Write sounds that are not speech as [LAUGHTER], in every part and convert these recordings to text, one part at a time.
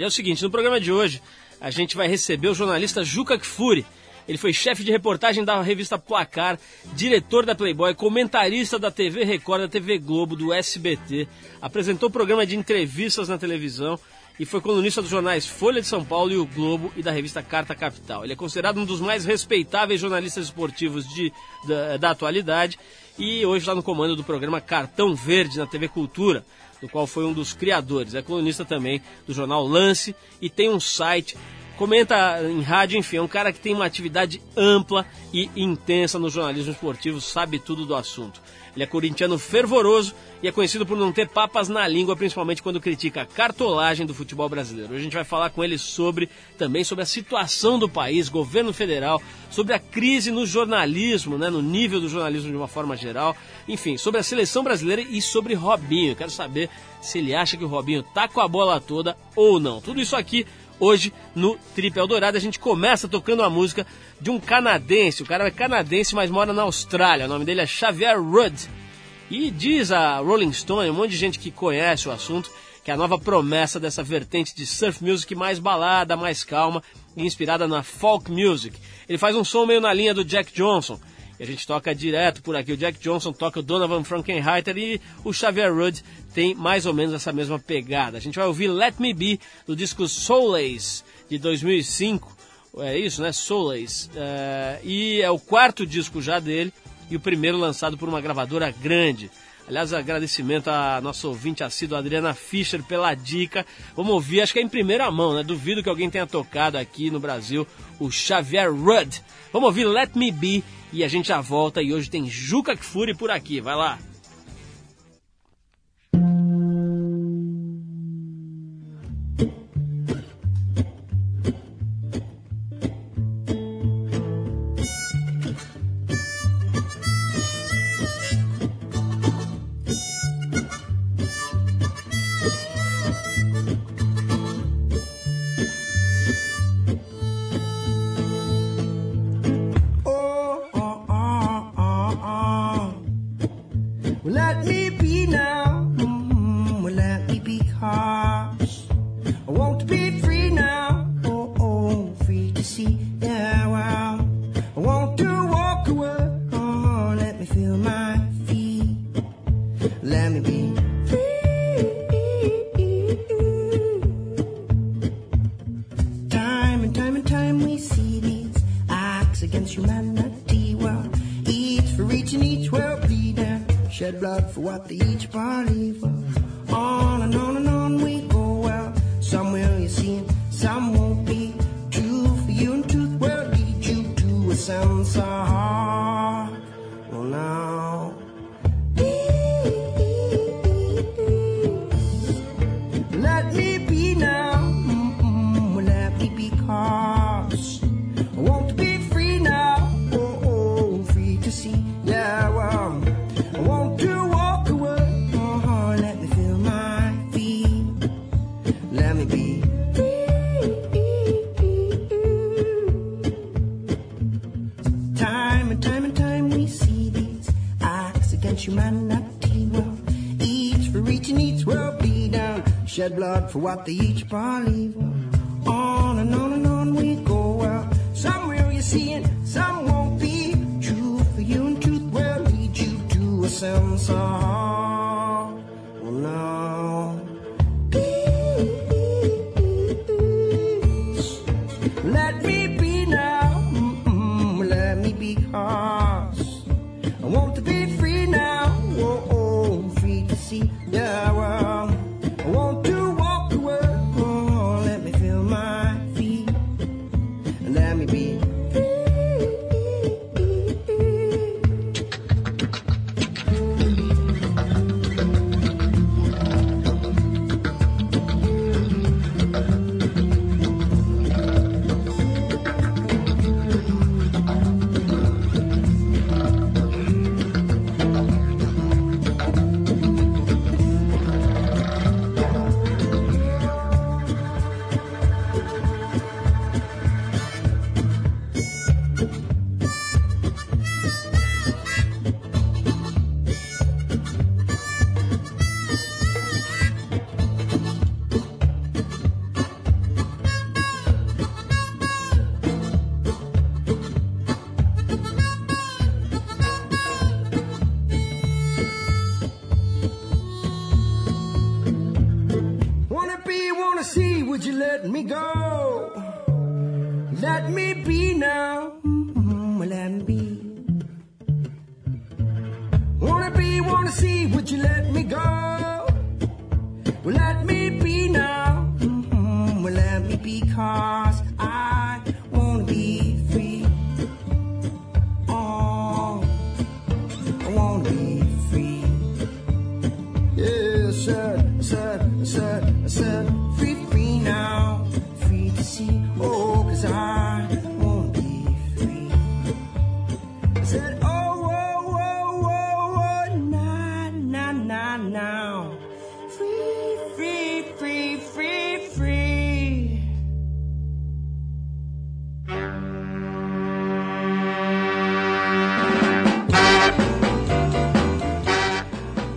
E é o seguinte, no programa de hoje a gente vai receber o jornalista Juca Kfouri. Ele foi chefe de reportagem da revista Placar, diretor da Playboy, comentarista da TV Record, da TV Globo, do SBT, apresentou programa de entrevistas na televisão e foi colunista dos jornais Folha de São Paulo e o Globo e da revista Carta Capital. Ele é considerado um dos mais respeitáveis jornalistas esportivos de, da, da atualidade e hoje está no comando do programa Cartão Verde na TV Cultura, do qual foi um dos criadores. É colunista também do jornal Lance e tem um site comenta em rádio, enfim, é um cara que tem uma atividade ampla e intensa no jornalismo esportivo, sabe tudo do assunto. Ele é corintiano fervoroso e é conhecido por não ter papas na língua, principalmente quando critica a cartolagem do futebol brasileiro. Hoje a gente vai falar com ele sobre também sobre a situação do país, governo federal, sobre a crise no jornalismo, né, no nível do jornalismo de uma forma geral, enfim, sobre a seleção brasileira e sobre Robinho. Quero saber se ele acha que o Robinho tá com a bola toda ou não. Tudo isso aqui hoje no Trip Eldorado. A gente começa tocando a música de um canadense. O cara é canadense, mas mora na Austrália. O nome dele é Xavier Rudd. E diz a Rolling Stone, um monte de gente que conhece o assunto, que a nova promessa dessa vertente de surf music mais balada, mais calma e inspirada na folk music. Ele faz um som meio na linha do Jack Johnson. E a gente toca direto por aqui. O Jack Johnson toca o Donovan Frankenheiter e o Xavier Rudd tem mais ou menos essa mesma pegada. A gente vai ouvir Let Me Be do disco Soulace de 2005. É isso, né? Soulace. É, e é o quarto disco já dele e o primeiro lançado por uma gravadora grande. Aliás, agradecimento à nossa ouvinte assídua Adriana Fischer pela dica. Vamos ouvir, acho que é em primeira mão, né? Duvido que alguém tenha tocado aqui no Brasil o Xavier Rudd. Vamos ouvir Let Me Be e a gente já volta e hoje tem Juca Kfouri por aqui. Vai lá. some won't be true for you and truth will lead you to a sense of shed blood for what they each believe. On and on and on we go. Well, some will you see it, some won't be. True for you and truth will lead you to a sense of.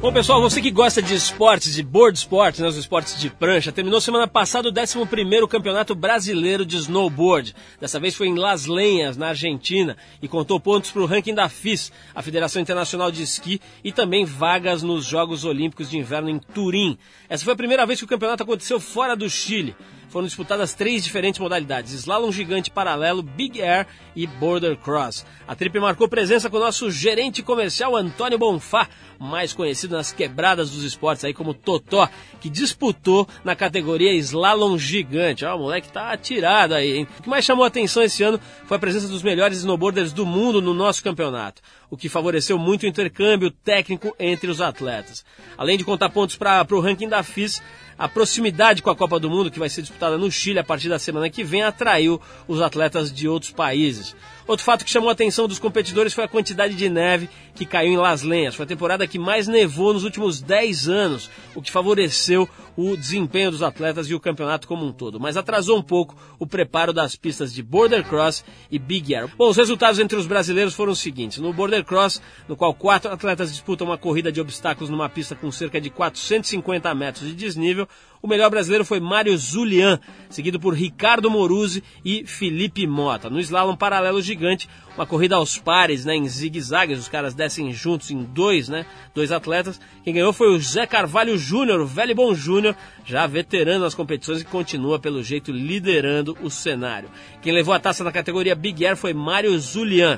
Bom, pessoal, você que gosta de esportes, de board sports, né, os esportes de prancha, terminou semana passada o 11º Campeonato Brasileiro de Snowboard. Dessa vez foi em Las Lenhas, na Argentina, e contou pontos para o ranking da FIS, a Federação Internacional de Esqui, e também vagas nos Jogos Olímpicos de Inverno em Turim. Essa foi a primeira vez que o campeonato aconteceu fora do Chile. Foram disputadas três diferentes modalidades: slalom gigante paralelo, big air e border cross. A Trip marcou presença com o nosso gerente comercial Antônio Bonfá, mais conhecido nas quebradas dos esportes aí como Totó, que disputou na categoria slalom gigante. Ó, o moleque tá atirado aí, hein? O que mais chamou atenção esse ano foi a presença dos melhores snowboarders do mundo no nosso campeonato, o que favoreceu muito o intercâmbio técnico entre os atletas. Além de contar pontos para o ranking da FIS, a proximidade com a Copa do Mundo, que vai ser disputada no Chile a partir da semana que vem, atraiu os atletas de outros países. Outro fato que chamou a atenção dos competidores foi a quantidade de neve que caiu em Las Lenhas. Foi a temporada que mais nevou nos últimos 10 anos, o que favoreceu o desempenho dos atletas e o campeonato como um todo, mas atrasou um pouco o preparo das pistas de Border Cross e Big Air. Bom, os resultados entre os brasileiros foram os seguintes: no Border Cross, no qual quatro atletas disputam uma corrida de obstáculos numa pista com cerca de 450 metros de desnível, o melhor brasileiro foi Mário Zulian, seguido por Ricardo Moruzzi e Felipe Mota. No slalom paralelo gigante, uma corrida aos pares, né, em zigue-zague, os caras descem juntos em dois, né, dois atletas. Quem ganhou foi o Zé Carvalho Júnior, o velho bom Júnior, já veterano nas competições e continua pelo jeito liderando o cenário. Quem levou a taça na categoria Big Air foi Mário Zulian.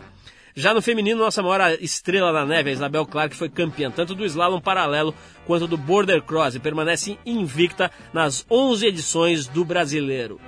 Já no feminino, nossa maior estrela na neve, a Isabel Clark, foi campeã tanto do slalom paralelo quanto do border cross e permanece invicta nas 11 edições do brasileiro.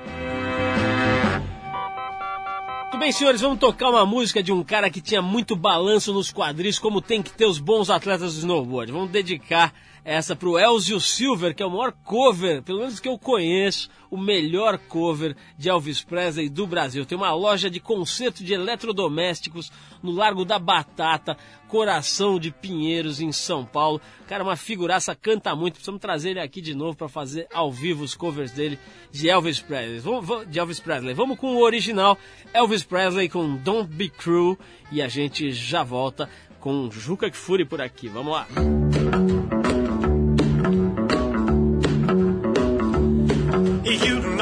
Muito bem, senhores, vamos tocar uma música de um cara que tinha muito balanço nos quadris, como tem que ter os bons atletas do snowboard. Vamos dedicar essa pro Elzio Silver, que é o maior cover, pelo menos que eu conheço, o melhor cover de Elvis Presley do Brasil. Tem uma loja de concerto de eletrodomésticos no Largo da Batata, Coração de Pinheiros, em São Paulo. Cara, uma figuraça, canta muito. Precisamos trazer ele aqui de novo para fazer ao vivo os covers dele de Elvis Presley. Vamos, de Elvis Presley. Vamos com o original Elvis Presley com Don't Be Cruel e a gente já volta com Juca Fury por aqui. Vamos lá. You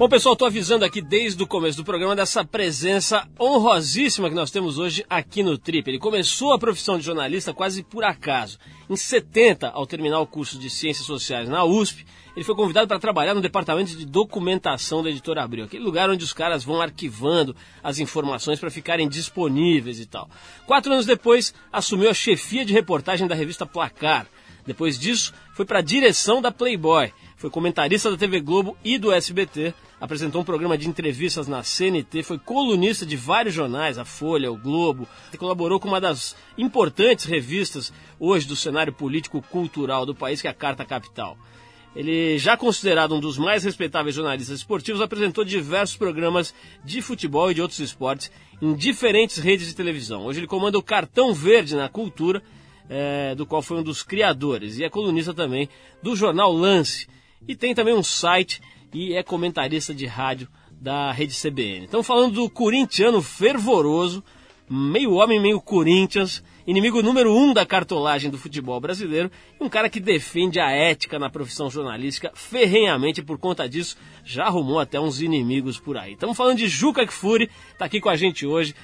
Bom, pessoal, estou avisando aqui desde o começo do programa dessa presença honrosíssima que nós temos hoje aqui no Trip. Ele começou a profissão de jornalista quase por acaso. Em 70, ao terminar o curso de Ciências Sociais na USP, ele foi convidado para trabalhar no departamento de documentação da editora Abril, aquele lugar onde os caras vão arquivando as informações para ficarem disponíveis e tal. Quatro anos depois, assumiu a chefia de reportagem da revista Placar. Depois disso, foi para a direção da Playboy. Foi comentarista da TV Globo e do SBT, apresentou um programa de entrevistas na CNT, foi colunista de vários jornais, a Folha, o Globo, e colaborou com uma das importantes revistas hoje do cenário político-cultural do país, que é a Carta Capital. Ele, já considerado um dos mais respeitáveis jornalistas esportivos, apresentou diversos programas de futebol e de outros esportes em diferentes redes de televisão. Hoje ele comanda o Cartão Verde na Cultura, é, do qual foi um dos criadores, e é colunista também do jornal Lance. E tem também um site e é comentarista de rádio da rede CBN. Estamos falando do corintiano fervoroso, meio homem, meio Corinthians, inimigo número um da cartolagem do futebol brasileiro, e um cara que defende a ética na profissão jornalística ferrenhamente por conta disso já arrumou até uns inimigos por aí. Estamos falando de Juca Kfouri, está aqui com a gente hoje.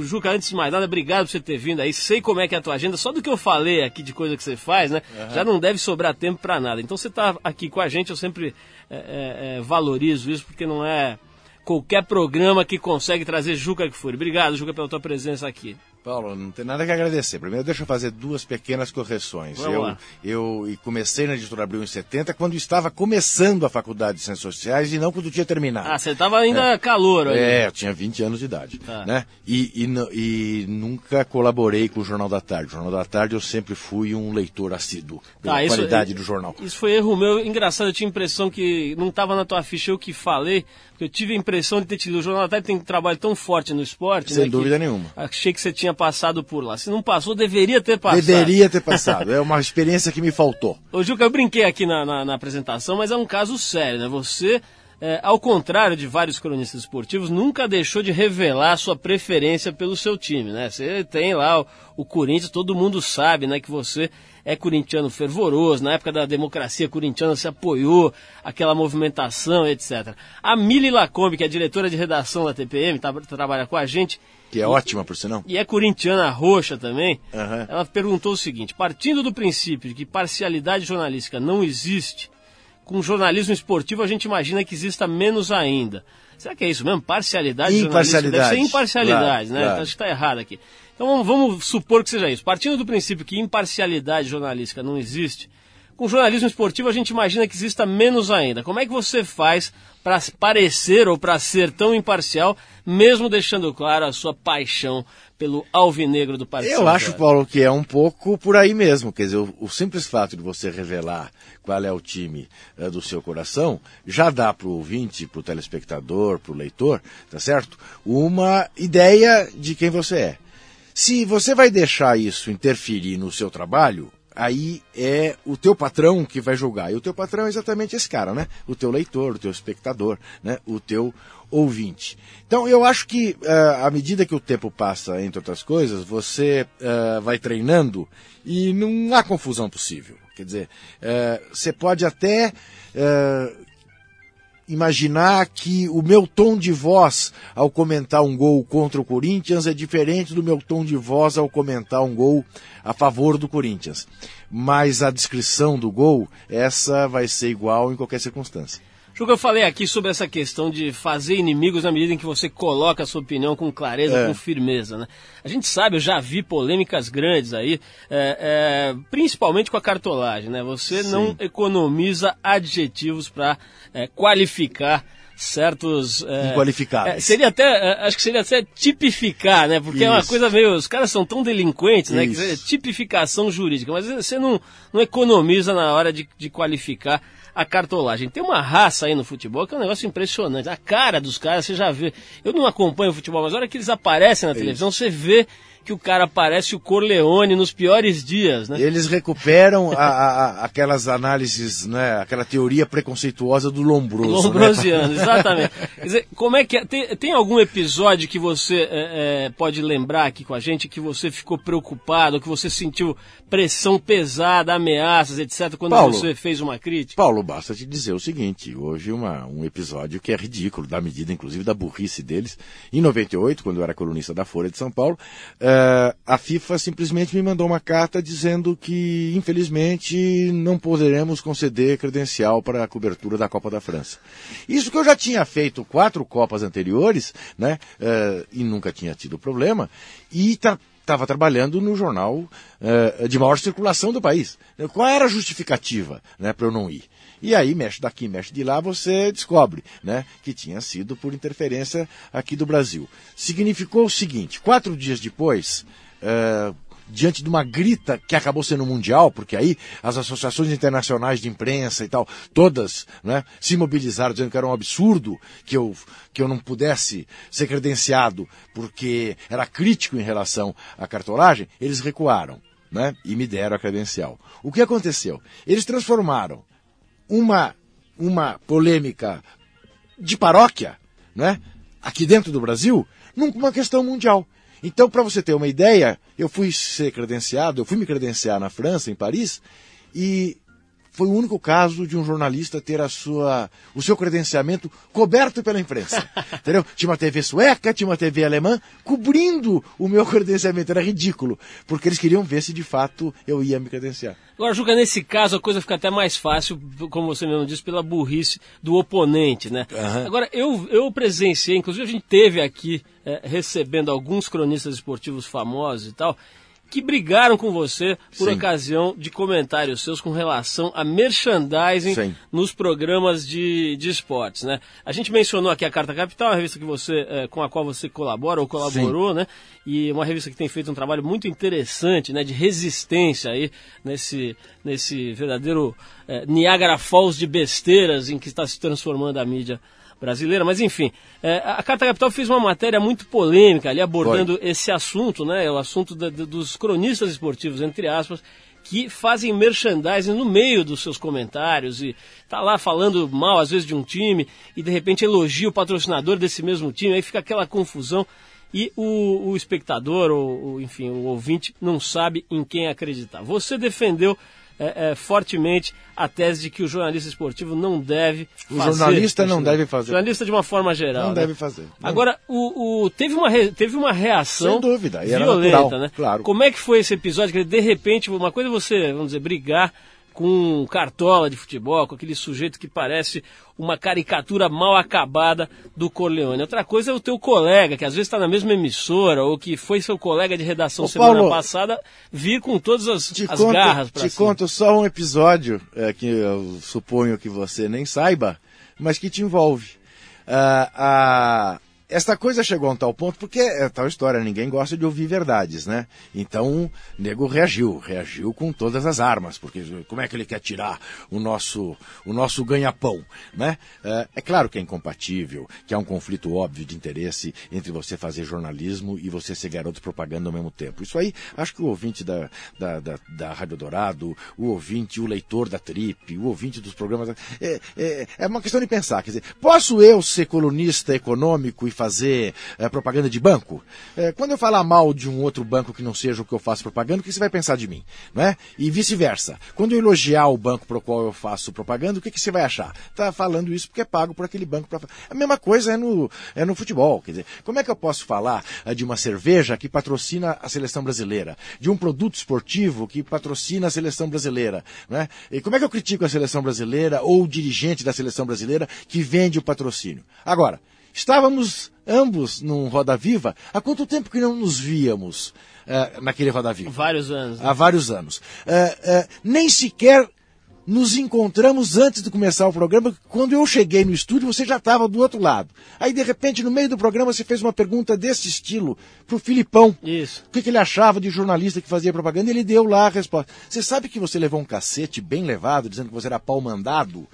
Juca, antes de mais nada, obrigado por você ter vindo aí. Sei como é que é a tua agenda, só do que eu falei aqui de coisa que você faz, né? Uhum. Já não deve sobrar tempo para nada. Então você está aqui com a gente, eu sempre é, é, é, valorizo isso, porque não é qualquer programa que consegue trazer Juca Kfouri. Obrigado, Juca, pela tua presença aqui. Paulo, não tem nada que agradecer. Primeiro, deixa eu fazer duas pequenas correções. Vamos eu, eu comecei na Editora Abril em 70, quando estava começando a Faculdade de Ciências Sociais e não quando tinha terminado. Ah, você estava ainda é. calor. Aí. É, eu tinha 20 anos de idade. Tá. Né? E, e, e, nunca colaborei com o Jornal da Tarde. O Jornal da Tarde eu sempre fui um leitor assíduo pela isso- qualidade do jornal. Isso foi erro meu. Engraçado, eu tinha a impressão que não estava na tua ficha eu que falei, porque eu tive a impressão de ter tido. O Jornal da Tarde tem um trabalho tão forte no esporte. Sem né, dúvida nenhuma. Achei que você tinha passado por lá. Se não passou, deveria ter passado. Deveria ter passado. É uma experiência que me faltou. [LAUGHS] Ô, Juca, eu brinquei aqui na, na- na apresentação, mas é um caso sério, né? Você, é, ao contrário de vários cronistas esportivos, nunca deixou de revelar a sua preferência pelo seu time, né? Você tem lá o, o Corinthians, todo mundo sabe, né, que você é corintiano fervoroso, na época da democracia corintiana se apoiou aquela movimentação, etc. A Mili Lacombe, que é diretora de redação da TPM, tá, trabalha com a gente, Que é ótima, por sinal. e é corintiana roxa também, Aham. ela perguntou o seguinte: partindo do princípio de que parcialidade jornalística não existe, com jornalismo esportivo a gente imagina que exista menos ainda. Será que é isso mesmo? Parcialidade jornalística? Deve Imparcialidade. ser imparcialidade, Claro, né? claro. Acho que está errado aqui. Então vamos, supor que seja isso. Partindo do princípio que imparcialidade jornalística não existe, com jornalismo esportivo a gente imagina que exista menos ainda. Como é que você faz para parecer ou para ser tão imparcial, mesmo deixando claro a sua paixão pelo alvinegro do Partido Eu acho, Paulo, que é um pouco por aí mesmo. Quer dizer, o, o simples fato de você revelar qual é o time eh, do seu coração já dá para o ouvinte, para o telespectador, para o leitor, tá certo? Uma ideia de quem você é. Se você vai deixar isso interferir no seu trabalho, aí é o teu patrão que vai julgar. E o teu patrão é exatamente esse cara, né? O teu leitor, o teu espectador, né? O teu ouvinte. Então eu acho que eh, à medida que o tempo passa, entre outras coisas, você eh, vai treinando e não há confusão possível. Quer dizer, eh, você pode até imaginar que o meu tom de voz ao comentar um gol contra o Corinthians é diferente do meu tom de voz ao comentar um gol a favor do Corinthians. Mas a descrição do gol, essa vai ser igual em qualquer circunstância. Juca, eu falei aqui sobre essa questão de fazer inimigos na medida em que você coloca a sua opinião com clareza, É. com firmeza, né? A gente sabe, eu já vi polêmicas grandes aí, é, é, principalmente com a cartolagem, né? Você não economiza adjetivos para qualificar certos... é, Inqualificáveis. é, seria até, é, acho que seria até tipificar, né? Porque é uma Isso. coisa meio, os caras são tão delinquentes, né? Que Isso. é tipificação jurídica, mas você não, não economiza na hora de, de qualificar a cartolagem. Tem uma raça aí no futebol que é um negócio impressionante. A cara dos caras, você já vê. Eu não acompanho o futebol, mas na hora que eles aparecem na televisão, você vê que o cara parece o Corleone nos piores dias, né? Eles recuperam a, a, aquelas análises, né, aquela teoria preconceituosa do Lombroso. Lombrosiano, né? exatamente. Quer dizer, como é que é? Tem, tem algum episódio que você é, é, pode lembrar aqui com a gente que você ficou preocupado, que você sentiu pressão pesada, ameaças, etc., quando Paulo, você fez uma crítica? Paulo, basta te dizer o seguinte: houve uma, um episódio que é ridículo, da medida, inclusive, da burrice deles. Em 98, quando eu era colunista da Folha de São Paulo, uh, a FIFA simplesmente me mandou uma carta dizendo que, infelizmente, não poderemos conceder credencial para a cobertura da Copa da França. Isso que eu já tinha feito quatro Copas anteriores, né? Uh, e nunca tinha tido problema. E estava trabalhando no jornal uh, de maior circulação do país. Qual era a justificativa né, para eu não ir? E aí, mexe daqui, mexe de lá, você descobre né, que tinha sido por interferência aqui do Brasil. Significou o seguinte: quatro dias depois, uh, diante de uma grita que acabou sendo mundial, porque aí as associações internacionais de imprensa e tal, todas né, se mobilizaram dizendo que era um absurdo que eu, que eu não pudesse ser credenciado porque era crítico em relação à cartolagem, eles recuaram né, e me deram a credencial. O que aconteceu? Eles transformaram uma, uma polêmica de paróquia, né, aqui dentro do Brasil, numa questão mundial. Então, para você ter uma ideia, eu fui ser credenciado, eu fui me credenciar na França, em Paris, e foi o único caso de um jornalista ter a sua, o seu credenciamento coberto pela imprensa. [LAUGHS] entendeu? Tinha uma TV sueca, tinha uma TV alemã cobrindo o meu [LAUGHS] credenciamento. Era ridículo, porque eles queriam ver se de fato eu ia me credenciar. Agora, Juca, nesse caso a coisa fica até mais fácil, como você mesmo disse, pela burrice do oponente, né? Uhum. Agora, eu, eu presenciei, inclusive a gente teve aqui é, recebendo alguns cronistas esportivos famosos e tal, que brigaram com você por Sim. ocasião de comentários seus com relação a merchandising Sim. nos programas de, de esportes, né? A gente mencionou aqui a Carta Capital, uma revista que você, eh, com a qual você colabora ou colaborou, né? E uma revista que tem feito um trabalho muito interessante, né? De resistência aí nesse, nesse verdadeiro eh, Niagara Falls de besteiras em que está se transformando a mídia brasileira, mas enfim, é, a Carta Capital fez uma matéria muito polêmica ali abordando esse assunto, né? O assunto da- dos cronistas esportivos, entre aspas, que fazem merchandising no meio dos seus comentários e tá lá falando mal às vezes de um time e de repente elogia o patrocinador desse mesmo time, aí fica aquela confusão e o, o espectador, ou, ou, enfim, o ouvinte não sabe em quem acreditar. Você defendeu é, é, fortemente a tese de que o jornalista esportivo não deve O fazer jornalista não merchandising. deve fazer. Jornalista de uma forma geral. Não né? deve fazer. Não. Agora, o, o- teve, uma re- teve uma reação Sem dúvida, e violenta, natural, né? claro. Como é que foi esse episódio? Que de repente, uma coisa é você, vamos dizer, brigar com cartola de futebol, com aquele sujeito que parece uma caricatura mal acabada do Corleone. Outra coisa é o teu colega, que às vezes está na mesma emissora, ou que foi seu colega de redação Ô, semana Paulo, passada, vir com todas as, as conto, garras pra te cima. conto só um episódio é, que eu suponho que você nem saiba, mas que te envolve. Ah, ah, esta coisa chegou a um tal ponto, porque é tal história, ninguém gosta de ouvir verdades, né? Então, o nego reagiu, reagiu com todas as armas, porque como é que ele quer tirar o nosso, o nosso ganha-pão, né? É, é claro que é incompatível, que há um conflito óbvio de interesse entre você fazer jornalismo e você ser garoto propaganda ao mesmo tempo. Isso aí, acho que o ouvinte da, da, da, da Rádio Dourado, o ouvinte, o leitor da Trip, o ouvinte dos programas. É, é, é uma questão de pensar. Quer dizer, posso eu ser colunista econômico e fazer é, propaganda de banco? É, quando eu falar mal de um outro banco que não seja o que eu faço propaganda, o que você vai pensar de mim? Não é? E vice-versa. Quando eu elogiar o banco para o qual eu faço propaganda, o que, que você vai achar? Tá falando isso porque é pago por aquele banco. Pra... A mesma coisa é no, é no futebol. Quer dizer, como é que eu posso falar eh, de uma cerveja que patrocina a seleção brasileira? De um produto esportivo que patrocina a seleção brasileira? Né? E como é que eu critico a seleção brasileira ou o dirigente da seleção brasileira que vende o patrocínio? Agora, estávamos ambos num Roda Viva. Há quanto tempo que não nos víamos eh, naquele Roda Viva? Vários anos. né? Há vários anos. Eh, eh, nem sequer nos encontramos antes de começar o programa. Quando eu cheguei no estúdio, você já estava do outro lado. Aí, de repente, no meio do programa, você fez uma pergunta desse estilo pro Filipão. Isso. O que, que ele achava de jornalista que fazia propaganda? E ele deu lá a resposta. Você sabe que você levou um cacete bem levado, dizendo que você era pau mandado?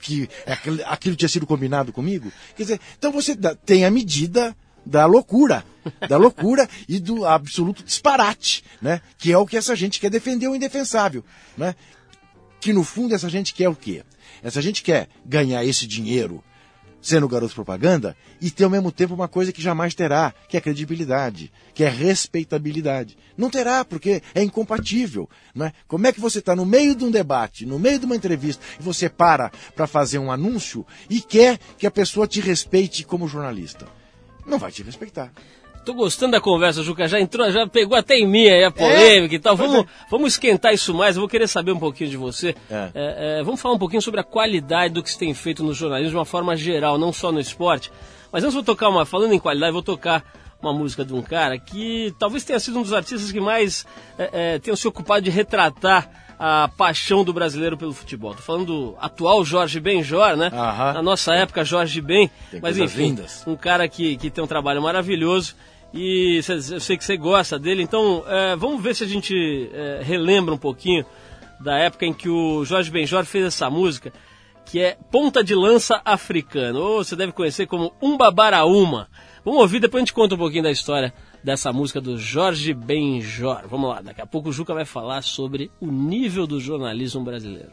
Que aquilo, aquilo tinha sido combinado comigo? Quer dizer, então você tem a medida da loucura. Da loucura e do absoluto disparate, né? Que é o que essa gente quer defender o indefensável, né? Que no fundo essa gente quer o quê? Essa gente quer ganhar esse dinheiro sendo garoto propaganda e ter ao mesmo tempo uma coisa que jamais terá, que é credibilidade, que é respeitabilidade. Não terá, porque é incompatível. Não é? Como é que você está no meio de um debate, no meio de uma entrevista, e você para para fazer um anúncio e quer que a pessoa te respeite como jornalista? Não vai te respeitar. Tô gostando da conversa, Juca. Já entrou, já pegou até em mim aí a polêmica É, e tal. Vamos, é. vamos esquentar isso mais. Eu vou querer saber um pouquinho de você. É. É, é, vamos falar um pouquinho sobre a qualidade do que se tem feito no jornalismo de uma forma geral, não só no esporte. Mas antes vou tocar uma. Falando em qualidade, vou tocar uma música de um cara que talvez tenha sido um dos artistas que mais é, é, tenham se ocupado de retratar a paixão do brasileiro pelo futebol. Tô falando do atual Jorge Benjor, né? Aham. Na nossa época, Jorge Ben. Tem Mas enfim, lindas. um cara que, que tem um trabalho maravilhoso e eu sei que você gosta dele, então é, vamos ver se a gente é, relembra um pouquinho da época em que o Jorge Benjor fez essa música, que é Ponta de Lança Africano, ou você deve conhecer como Umbabaraúma. Vamos ouvir, depois a gente conta um pouquinho da história dessa música do Jorge Benjor. Vamos lá, daqui a pouco o Juca vai falar sobre o nível do jornalismo brasileiro.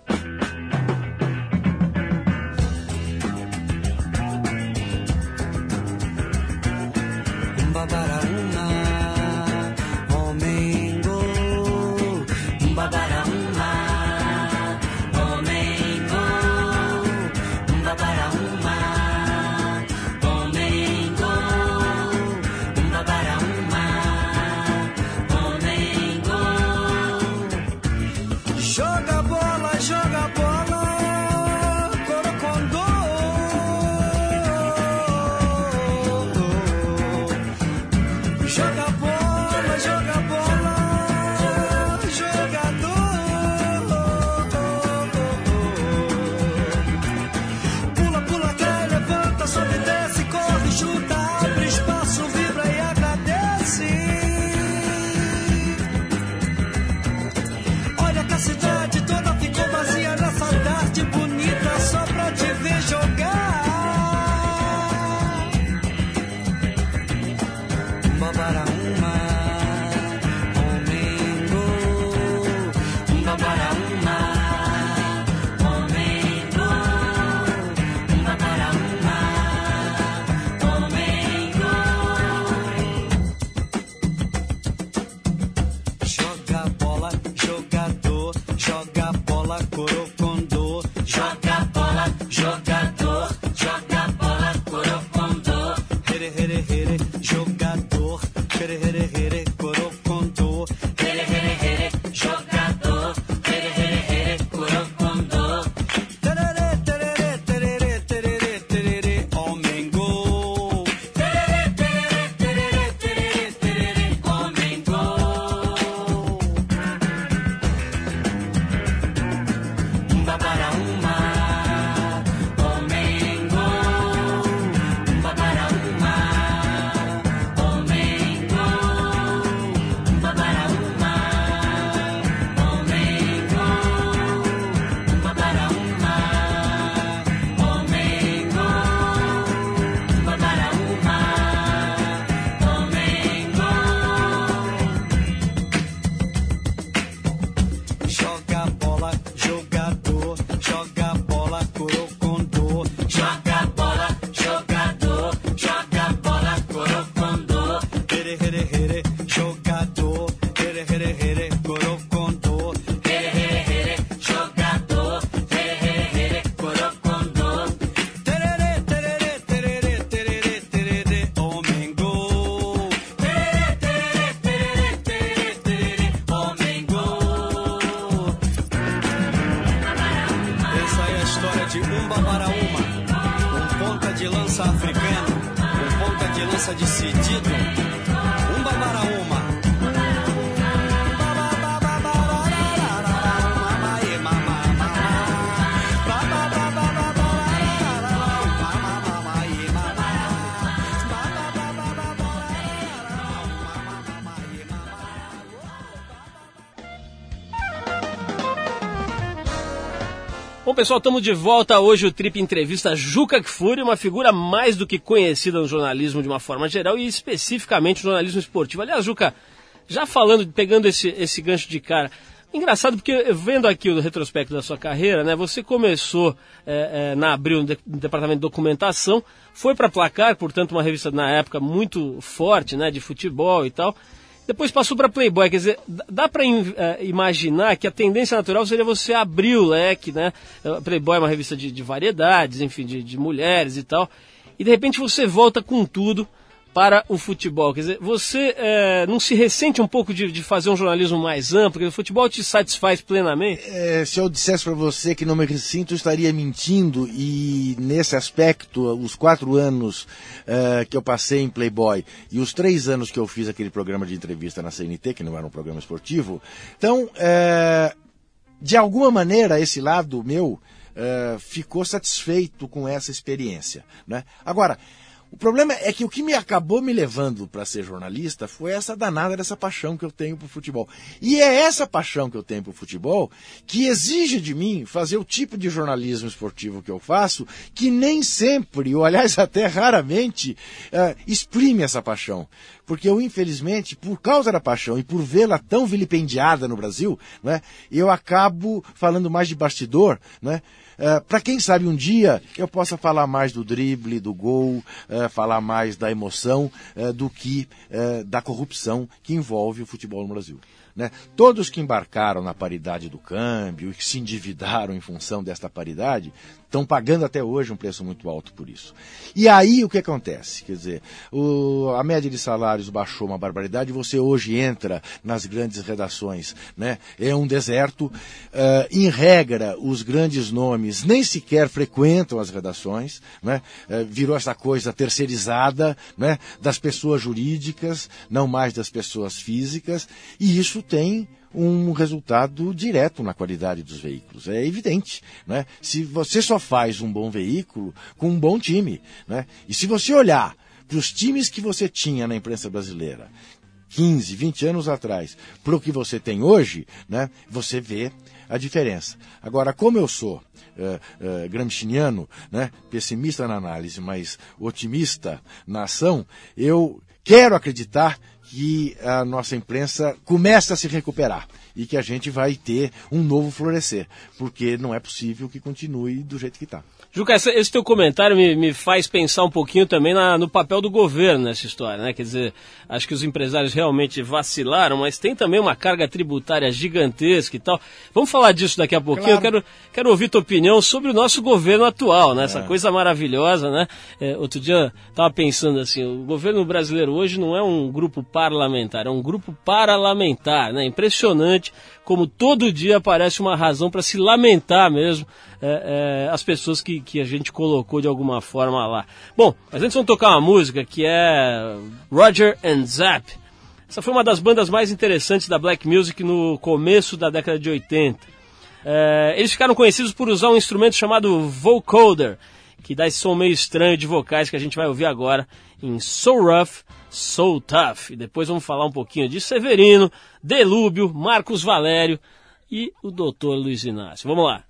Bom, pessoal, estamos de volta hoje. O Trip entrevista Juca Kfouri, uma figura mais do que conhecida no jornalismo de uma forma geral e especificamente no jornalismo esportivo. Aliás, Juca, já falando, pegando esse, esse gancho de cara, engraçado porque vendo aqui o retrospecto da sua carreira, né? Você começou é, é, na Abril no, de, no, departamento de documentação, foi para Placar, portanto uma revista na época muito forte, né? De futebol e tal. Depois passou para Playboy, quer dizer, dá para uh, imaginar que a tendência natural seria você abrir o leque, né? Playboy é uma revista de, de variedades, enfim, de, de, mulheres e tal. E de repente você volta com tudo para o futebol. Quer dizer, você é, não se ressente um pouco de, de, fazer um jornalismo mais amplo? Porque o futebol te satisfaz plenamente? É, se eu dissesse para você que não me ressinto, eu estaria mentindo. E nesse aspecto, os quatro anos uh, que eu passei em Playboy e os três anos que eu fiz aquele programa de entrevista na CNT, que não era um programa esportivo, então, uh, de alguma maneira, esse lado meu uh, ficou satisfeito com essa experiência. Né? Agora, o problema é que o que me acabou me levando para ser jornalista foi essa danada dessa paixão que eu tenho por futebol. E é essa paixão que eu tenho por futebol que exige de mim fazer o tipo de jornalismo esportivo que eu faço, que nem sempre, ou aliás até raramente, uh, exprime essa paixão. Porque eu, infelizmente, por causa da paixão e por vê-la tão vilipendiada no Brasil, né, eu acabo falando mais de bastidor, né, Uh, para quem sabe um dia eu possa falar mais do drible, do gol, uh, falar mais da emoção uh, do que da corrupção que envolve o futebol no Brasil. Né? Todos que embarcaram na paridade do câmbio e que se endividaram em função desta paridade estão pagando até hoje um preço muito alto por isso. E aí o que acontece? Quer dizer, o, a média de salários baixou uma barbaridade, você hoje entra nas grandes redações, né? é um deserto. Uh, em regra, os grandes nomes nem sequer frequentam as redações, né? Uh, virou essa coisa terceirizada né? das pessoas jurídicas, não mais das pessoas físicas, e isso tem um resultado direto na qualidade dos veículos. É evidente. Né? Se você só faz um bom veículo com um bom time. Né? E se você olhar para os times que você tinha na imprensa brasileira, 15, 20 anos atrás, para o que você tem hoje, né, você vê a diferença. Agora, como eu sou uh, uh, gramsciano, né, pessimista na análise, mas otimista na ação, eu quero acreditar que a nossa imprensa começa a se recuperar e que a gente vai ter um novo florescer, porque não é possível que continue do jeito que está. Juca, esse, teu comentário me, me, faz pensar um pouquinho também na, no papel do governo nessa história, né? Quer dizer, acho que os empresários realmente vacilaram, mas tem também uma carga tributária gigantesca e tal. Vamos falar disso daqui a pouquinho. Claro. Eu quero, quero ouvir tua opinião sobre o nosso governo atual, né? Essa é. coisa maravilhosa, né? É, outro dia estava pensando assim, o governo brasileiro hoje não é um grupo parlamentar, é um grupo parlamentar, né? Impressionante como todo dia aparece uma razão para se lamentar mesmo é, é, as pessoas que, que a gente colocou de alguma forma lá. Bom, mas antes vamos tocar uma música que é Roger and Zapp. Essa foi uma das bandas mais interessantes da black music no começo da década de 80. É, eles ficaram conhecidos por usar um instrumento chamado vocoder, que dá esse som meio estranho de vocais que a gente vai ouvir agora em So Rough, So Tough. Depois vamos falar um pouquinho de Severino, Delúbio, Marcos Valério e o Dr. Luiz Inácio. Vamos lá.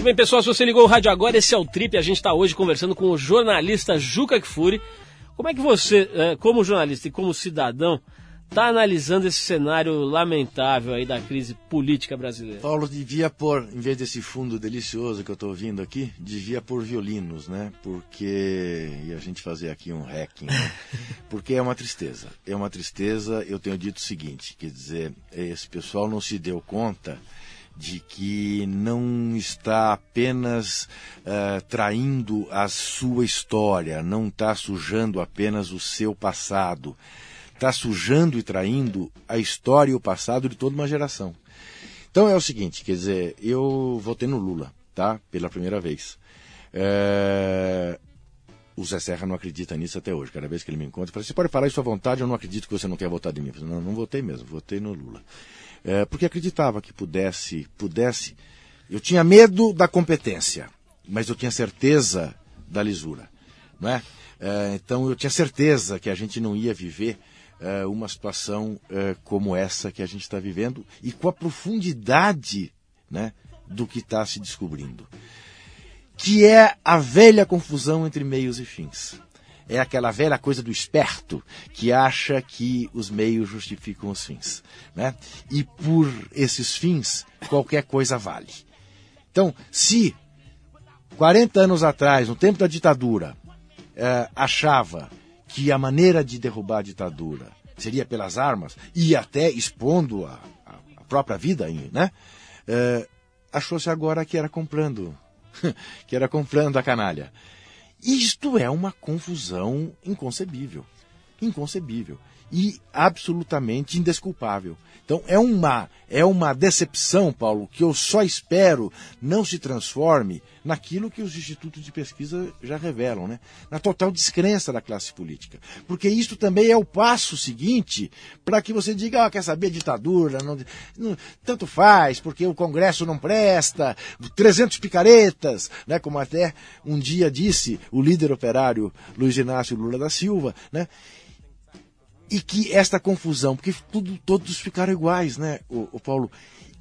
Muito bem, pessoal, se você ligou o rádio agora, esse é o Trip. A gente está hoje conversando com o jornalista Juca Kfouri. Como é que você, eh, como jornalista e como cidadão, está analisando esse cenário lamentável aí da crise política brasileira? Paulo devia pôr, em vez desse fundo delicioso que eu estou ouvindo aqui, devia pôr violinos, né? Porque. E a gente fazer aqui um hacking, né? [LAUGHS] Porque é uma tristeza. É uma tristeza, eu tenho dito o seguinte: quer dizer, esse pessoal não se deu conta de que não está apenas uh, traindo a sua história, não está sujando apenas o seu passado, está sujando e traindo a história e o passado de toda uma geração. Então é o seguinte, quer dizer, eu votei no Lula, tá? Pela primeira vez. É... O Zé Serra não acredita nisso até hoje. Cada vez que ele me encontra, ele fala, você pode falar isso à vontade, eu não acredito que você não tenha votado em mim. Eu falo, não, não votei mesmo, votei no Lula é, porque acreditava que pudesse, pudesse. Eu tinha medo da competência, mas eu tinha certeza da lisura, não é? é então eu tinha certeza que a gente não ia viver é, uma situação é, como essa que a gente está vivendo e com a profundidade, né, do que está se descobrindo, que é a velha confusão entre meios e fins é aquela velha coisa do esperto que acha que os meios justificam os fins. Né? E por esses fins, qualquer coisa vale. Então, se 40 anos atrás, no tempo da ditadura, é, achava que a maneira de derrubar a ditadura seria pelas armas e até expondo a, a própria vida, né? É, achou-se agora que era comprando, [LAUGHS] que era comprando a canalha. Isto é uma confusão inconcebível. Inconcebível. E absolutamente indesculpável. Então é uma, é uma decepção, Paulo, que eu só espero não se transforme naquilo que os institutos de pesquisa já revelam, né? na total descrença da classe política. Porque isto também é o passo seguinte para que você diga, ah, quer saber, ditadura, não, não, tanto faz, porque o Congresso não presta, 300 picaretas, né? como até um dia disse o líder operário Luiz Inácio Lula da Silva, né? E que esta confusão, porque tudo, todos ficaram iguais, né, o, o Paulo?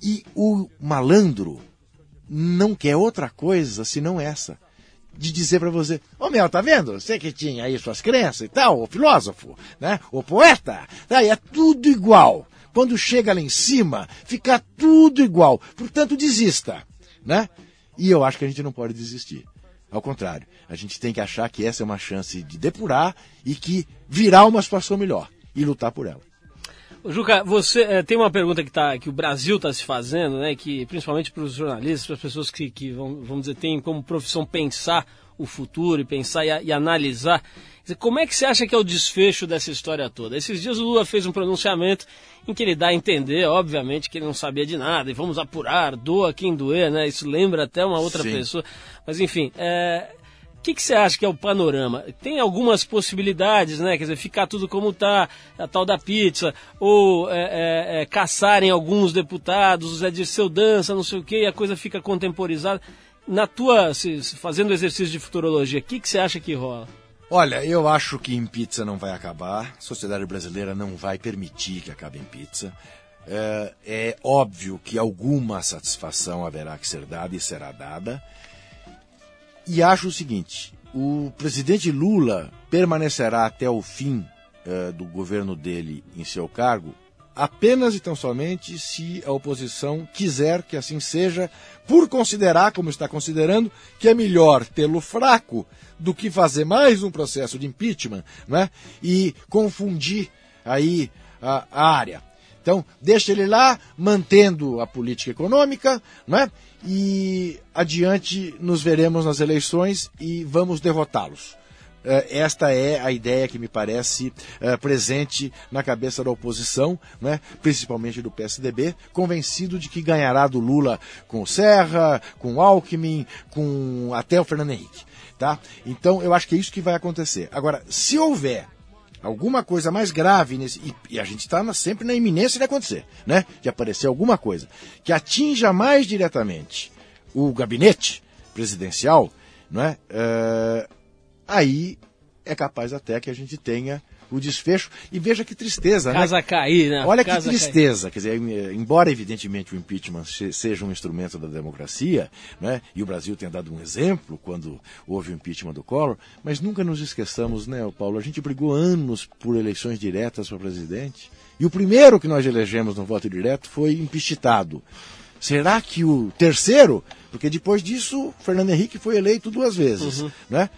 E o malandro não quer outra coisa senão essa. De dizer para você, ô oh, meu, tá vendo? Você que tinha aí suas crenças e tal, o filósofo, né? O poeta, tá? é tudo igual. Quando chega lá em cima, fica tudo igual. Portanto, desista, né? E eu acho que a gente não pode desistir. Ao contrário, a gente tem que achar que essa é uma chance de depurar e que virá uma situação melhor e lutar por ela. Juca, você é, tem uma pergunta que, tá, que o Brasil está se fazendo, né? Que principalmente para os jornalistas, para as pessoas que, que vão, vamos dizer, têm como profissão pensar o futuro e pensar e, e analisar. Como é que você acha que é o desfecho dessa história toda? Esses dias o Lula fez um pronunciamento em que ele dá a entender, obviamente, que ele não sabia de nada, e vamos apurar, doa quem doer, né? Isso lembra até uma outra Sim. pessoa. Mas enfim, é, o que, que, você acha que é o panorama? Tem algumas possibilidades, né? Quer dizer, ficar tudo como está, a tal da pizza, ou é, é, é, caçarem alguns deputados, é de seu dança, não sei o quê, e a coisa fica contemporizada. Na tua, se, fazendo exercício de futurologia, o que, que você acha que rola? Olha, eu acho que em pizza não vai acabar, a sociedade brasileira não vai permitir que acabe em pizza. É, é óbvio que alguma satisfação haverá que ser dada e será dada. E acho o seguinte: o presidente Lula permanecerá até o fim uh, do governo dele em seu cargo apenas e tão somente se a oposição quiser que assim seja, por considerar, como está considerando, que é melhor tê-lo fraco do que fazer mais um processo de impeachment né, e confundir aí a, a área. Então, deixa ele lá, mantendo a política econômica, né? E adiante nos veremos nas eleições e vamos derrotá-los. É, esta é a ideia que me parece é, presente na cabeça da oposição, né, principalmente do PSDB, convencido de que ganhará do Lula com o Serra, com o Alckmin, com até o Fernando Henrique. Tá? Então eu acho que é isso que vai acontecer. Agora, se houver alguma coisa mais grave nesse. E, e a gente está sempre na iminência de acontecer, né? De aparecer alguma coisa que atinja mais diretamente o gabinete presidencial, não é? Eh, aí é capaz até que a gente tenha o desfecho. E veja que tristeza, Casa né? cair, né? Olha que Casa tristeza, quer dizer, em- embora evidentemente o impeachment se- seja um instrumento da democracia, né, e o Brasil tenha dado um exemplo quando houve o impeachment do Collor, mas nunca nos esqueçamos, né, Paulo, a gente brigou anos por eleições diretas para presidente, e o primeiro que nós elegemos no voto direto foi impeachmentado. Será que o terceiro? Porque depois disso, Fernando Henrique foi eleito duas vezes, né?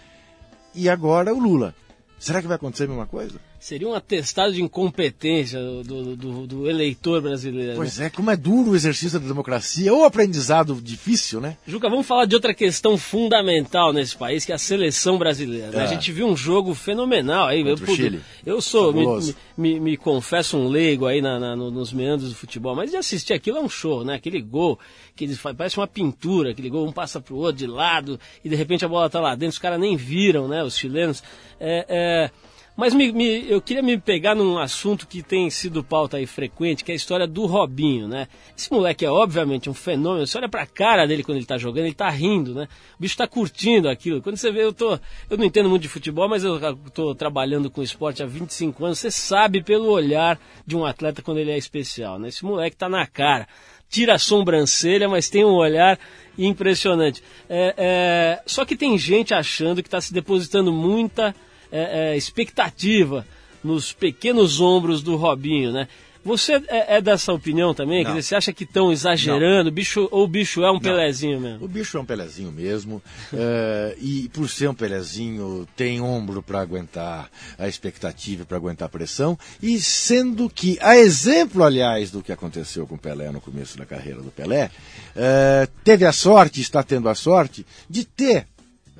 E agora o Lula. Será que vai acontecer a mesma coisa? Seria um atestado de incompetência do, do- do- eleitor brasileiro. né? Pois é, como é duro o exercício da democracia, ou aprendizado difícil, né? Juca, vamos falar de outra questão fundamental nesse país, que é a seleção brasileira. né? É. A gente viu um jogo fenomenal aí. Contra o pude- Chile. eu sou, me, me, me confesso um leigo aí na- na- no- nos meandros do futebol, mas de assistir aquilo é um show, né? Aquele gol que eles fazem, parece uma pintura, aquele gol um passa pro outro de lado e de repente a bola tá lá dentro, os caras nem viram, né? Os chilenos. É, é, mas me- me- eu queria me pegar num assunto que tem sido pauta aí frequente, que é a história do Robinho, né? Esse moleque é obviamente um fenômeno. Você olha pra cara dele quando ele tá jogando, ele tá rindo, né? O bicho tá curtindo aquilo. Quando você vê, eu tô. Eu não entendo muito de futebol, mas eu tô trabalhando com esporte há 25 anos. Você sabe pelo olhar de um atleta quando ele é especial, né? Esse moleque tá na cara. Tira a sobrancelha, mas tem um olhar impressionante. É, é, Só que tem gente achando que está se depositando muita é, é, expectativa nos pequenos ombros do Robinho, né? Você é, é dessa opinião também? Não. dizer, você acha que estão exagerando? O bicho, ou o bicho é um Pelezinho mesmo? O bicho é um Pelezinho mesmo, eh, [LAUGHS] e por ser um Pelezinho, tem ombro para aguentar a expectativa, para aguentar a pressão, e sendo que, a exemplo, aliás, do que aconteceu com o Pelé no começo da carreira do Pelé, eh, teve a sorte, está tendo a sorte, de ter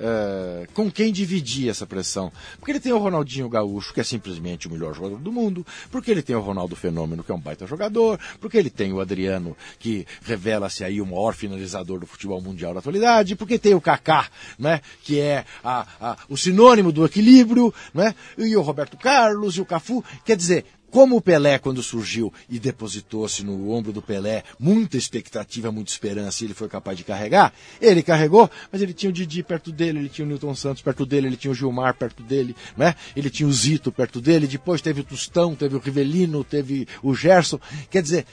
eh, com quem dividir essa pressão. Porque ele tem o Ronaldinho Gaúcho, que é simplesmente o melhor jogador do mundo, porque ele tem o Ronaldo Fenômeno, que é um baita jogador, porque ele tem o Adriano, que revela-se aí o maior finalizador do futebol mundial da atualidade, porque tem o Kaká, né, que é a- a- o sinônimo do equilíbrio, né, e o Roberto Carlos e o Cafu. Quer dizer, como o Pelé, quando surgiu e depositou-se no ombro do Pelé, muita expectativa, muita esperança, e ele foi capaz de carregar, ele carregou, mas ele tinha o Didi perto dele, ele tinha o Newton Santos perto dele, ele tinha o Gilmar perto dele, né? ele tinha o Zito perto dele, depois teve o Tostão, teve o Rivelino, teve o Gerson. Quer dizer,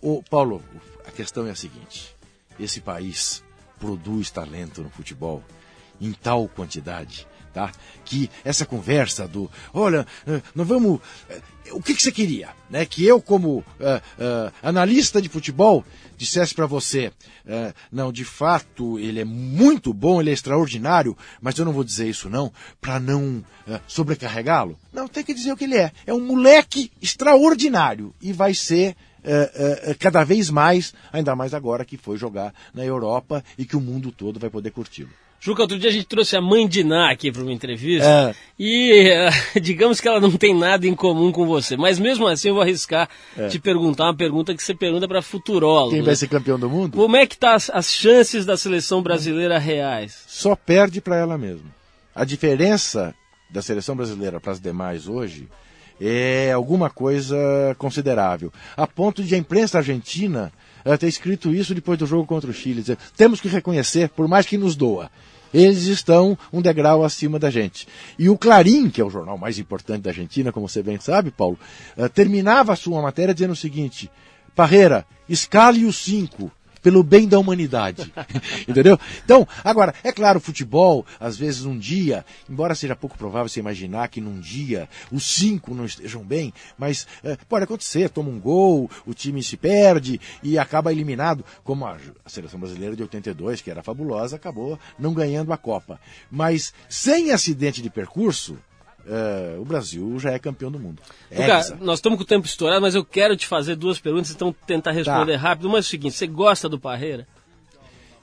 o Paulo, a questão é a seguinte: esse país produz talento no futebol em tal quantidade, tá? Que essa conversa do, olha, eh, nós vamos, eh, o que, que você queria, né? Que eu como eh, eh, analista de futebol dissesse para você, eh, não, de fato ele é muito bom, ele é extraordinário, mas eu não vou dizer isso não para não sobrecarregá-lo. Não, tem que dizer o que ele é. É um moleque extraordinário e vai ser eh, eh, cada vez mais, ainda mais agora que foi jogar na Europa e que o mundo todo vai poder curti-lo. Juca, outro dia a gente trouxe a mãe de Ná aqui para uma entrevista É. e eh, [LAUGHS] digamos que ela não tem nada em comum com você, mas mesmo assim eu vou arriscar te perguntar uma pergunta que você pergunta para futurólogo. É. Quem né? vai ser campeão do mundo Como é que tá as, as chances da seleção brasileira reais? só perde para ela mesma. A diferença da seleção brasileira para as demais hoje é alguma coisa considerável. A ponto de a imprensa argentina eh, ter escrito isso depois do jogo contra o Chile. Dizer, temos que reconhecer, por mais que nos doa. Eles estão um degrau acima da gente. E o Clarim, que é o jornal mais importante da Argentina, como você bem sabe, Paulo, eh, terminava a sua matéria dizendo o seguinte: Parreira, escale os cinco pelo bem da humanidade. [LAUGHS] Entendeu? Então, agora, é claro, futebol, às vezes um dia, embora seja pouco provável você imaginar que num dia os cinco não estejam bem, mas eh, pode acontecer, toma um gol, o time se perde e acaba eliminado, como a, a seleção brasileira de 82, que era fabulosa, acabou não ganhando a Copa. Mas sem acidente de percurso, eh, o Brasil já é campeão do mundo. Hexa. nós estamos com o tempo estourado, mas eu quero te fazer duas perguntas, então tentar responder Tá. rápido. Uma é o seguinte, você gosta do Parreira?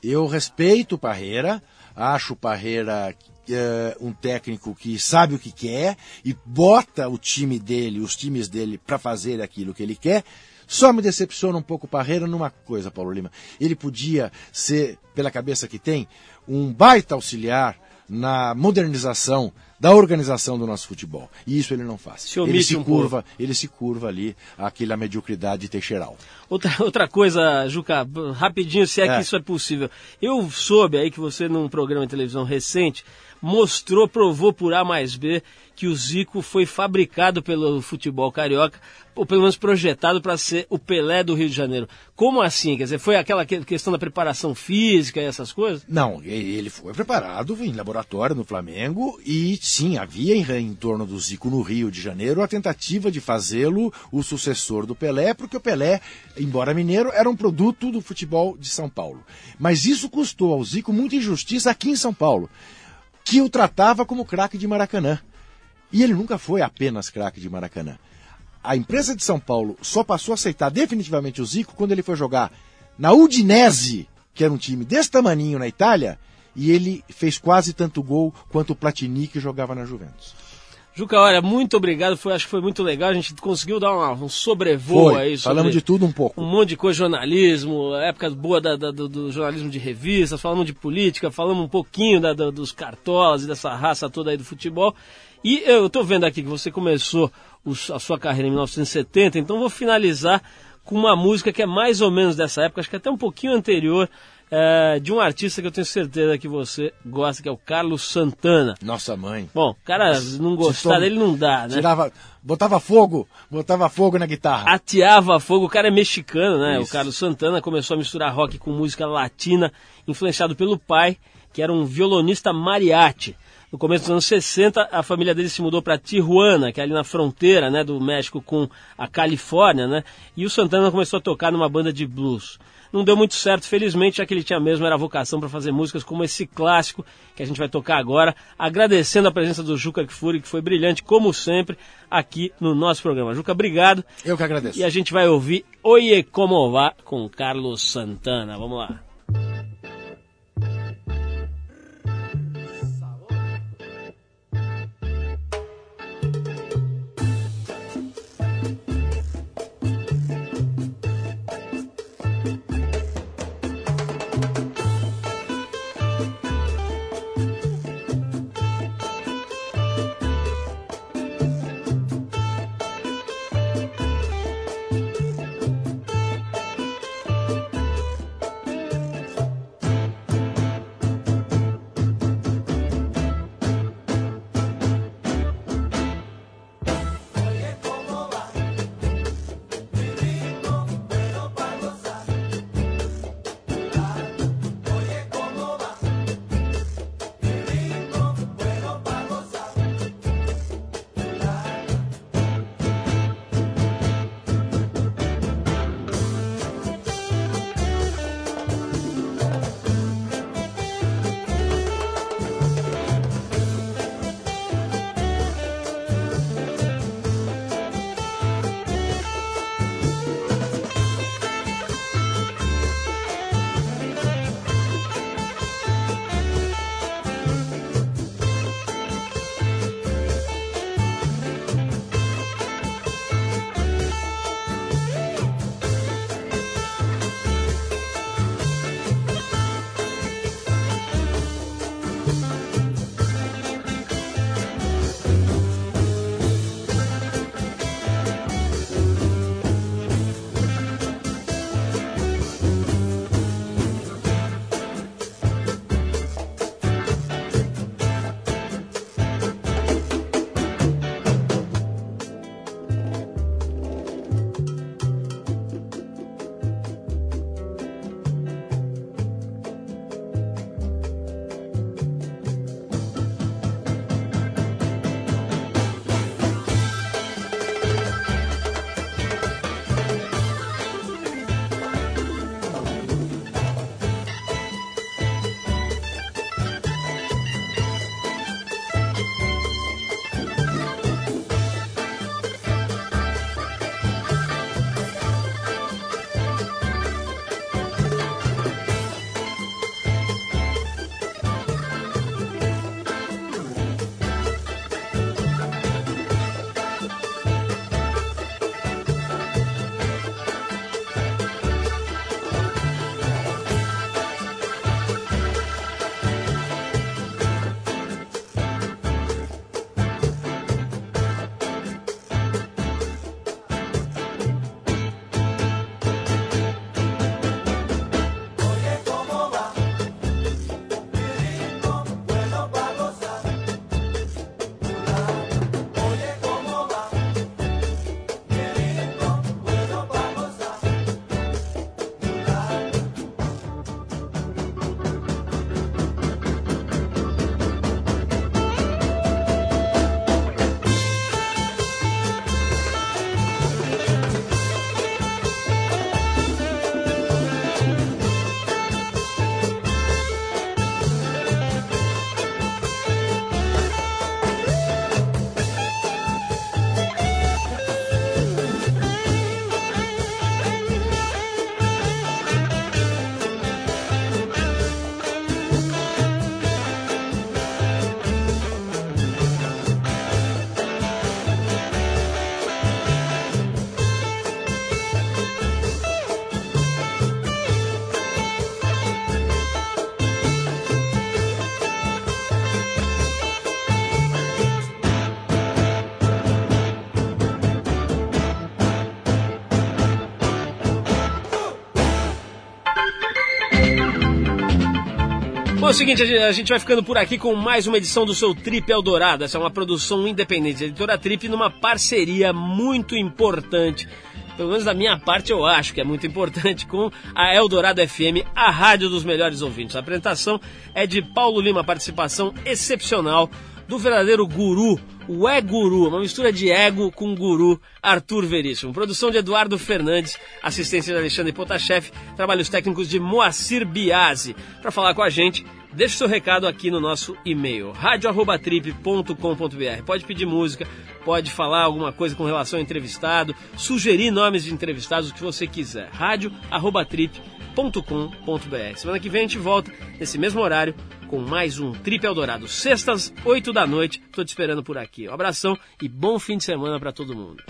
Eu respeito o Parreira, acho o Parreira eh, um técnico que sabe o que quer e bota o time dele, os times dele, para fazer aquilo que ele quer. Só me decepciona um pouco o Parreira numa coisa, Paulo Lima. Ele podia ser, pela cabeça que tem, um baita auxiliar na modernização da organização do nosso futebol. E isso ele não faz. Se ele se um curva, ele se curva ali àquela mediocridade teixeiral. Outra, outra coisa, Juca, rapidinho, se é, É. que isso é possível. Eu soube aí que você, num programa de televisão recente, mostrou, provou por A mais B que o Zico foi fabricado pelo futebol carioca, ou pelo menos projetado para ser o Pelé do Rio de Janeiro. Como assim? Quer dizer, foi aquela que- questão da preparação física e essas coisas? Não, ele foi preparado em laboratório no Flamengo e sim, havia em, em torno do Zico no Rio de Janeiro a tentativa de fazê-lo o sucessor do Pelé, porque o Pelé, embora mineiro, era um produto do futebol de São Paulo. Mas isso custou ao Zico muita injustiça aqui em São Paulo, que o tratava como craque de Maracanã. E ele nunca foi apenas craque de Maracanã. A imprensa de São Paulo só passou a aceitar definitivamente o Zico quando ele foi jogar na Udinese, que era um time desse tamaninho na Itália, e ele fez quase tanto gol quanto o Platini que jogava na Juventus. Juca, olha, muito obrigado, foi, acho que foi muito legal, a gente conseguiu dar uma- um sobrevoo Foi, aí. sobre- falamos de tudo um pouco. um monte de coisa, jornalismo, época boa da- da- do, do jornalismo de revistas, falamos de política, falamos um pouquinho da- da- dos cartolas e dessa raça toda aí do futebol. E eu tô vendo aqui que você começou os- a sua carreira em 1970, então vou finalizar com uma música que é mais ou menos dessa época, acho que até um pouquinho anterior, é, de um artista que eu tenho certeza que você gosta, que é o Carlos Santana. Nossa mãe. Bom, cara, não gostar dele não dá, né? Tirava, botava fogo, botava fogo na guitarra. ateava fogo. O cara é mexicano, né? Isso. O Carlos Santana começou a misturar rock com música latina, influenciado pelo pai, que era um violonista mariachi. No começo dos anos 60, a família dele se mudou para Tijuana, que é ali na fronteira, né, do México com a Califórnia, né? E o Santana começou a tocar numa banda de blues. Não deu muito certo, felizmente, já que ele tinha mesmo era a vocação para fazer músicas como esse clássico que a gente vai tocar agora, agradecendo a presença do Juca Kfouri, que foi brilhante, como sempre, aqui no nosso programa. Juca, obrigado. Eu que agradeço. E a gente vai ouvir Oye Como Va com Carlos Santana. Vamos lá. O seguinte, a gente- vai ficando por aqui com mais uma edição do seu Trip Eldorado. Essa é uma produção independente da editora Trip numa parceria muito importante. Pelo menos da minha parte eu acho que é muito importante com a Eldorado FM, a rádio dos melhores ouvintes. A apresentação é de Paulo Lima, participação excepcional do verdadeiro guru, o é-guru, uma mistura de ego com guru, Arthur Veríssimo. Produção de Eduardo Fernandes, assistência de Alexandre Potashev, trabalhos técnicos de Moacir Biasi. Para falar com a gente, deixe seu recado aqui no nosso e-mail, radio@trip.com.br. Pode pedir música, pode falar alguma coisa com relação ao entrevistado, sugerir nomes de entrevistados, o que você quiser. radio@trip.com.br. Semana que vem a gente volta nesse mesmo horário com mais um Trip Eldorado. Sextas, 8 da noite. Tô te esperando por aqui. Um abração e bom fim de semana para todo mundo.